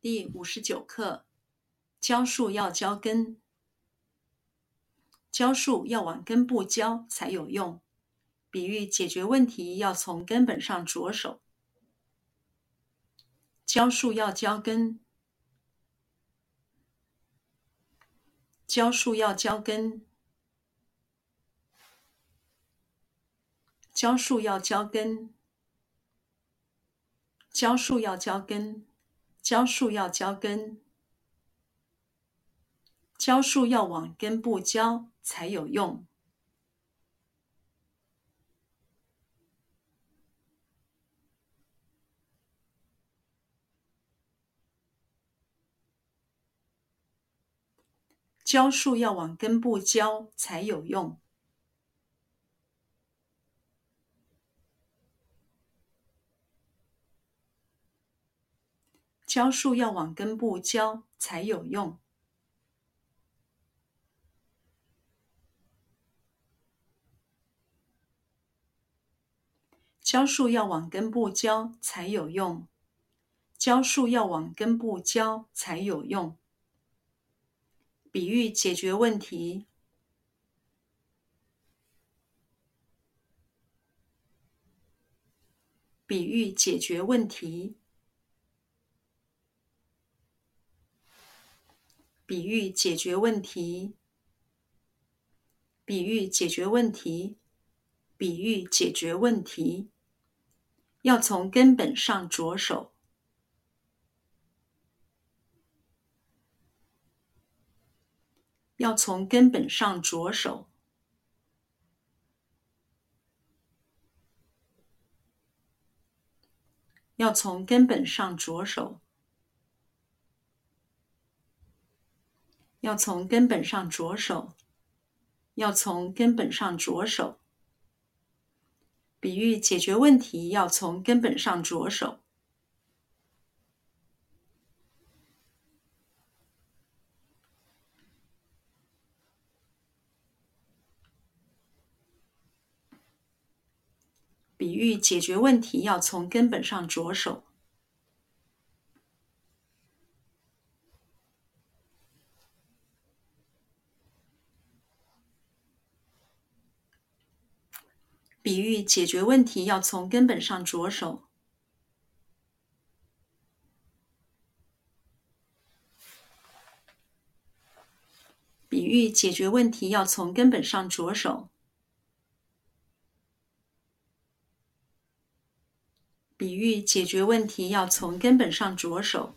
第五十九课：浇树要浇根，浇树要往根部浇才有用。比喻解决问题要从根本上着手。浇树要浇根，浇树要浇根，浇树要浇根，浇树要浇根。浇树要浇根，浇树要往根部浇才有用。浇树要往根部浇才有用。浇树要往根部浇才有用。浇树要往根部浇才有用。浇树要往根部浇才有用。比喻解决问题。比喻解决问题。比喻解决问题，比喻解决问题，比喻解决问题，要从根本上着手，要从根本上着手，要从根本上着手。要从根本上着手，要从根本上着手。比喻解决问题要从根本上着手。比喻解决问题要从根本上着手。比喻解决问题要从根本上着手。比喻解决问题要从根本上着手。比喻解决问题要从根本上着手。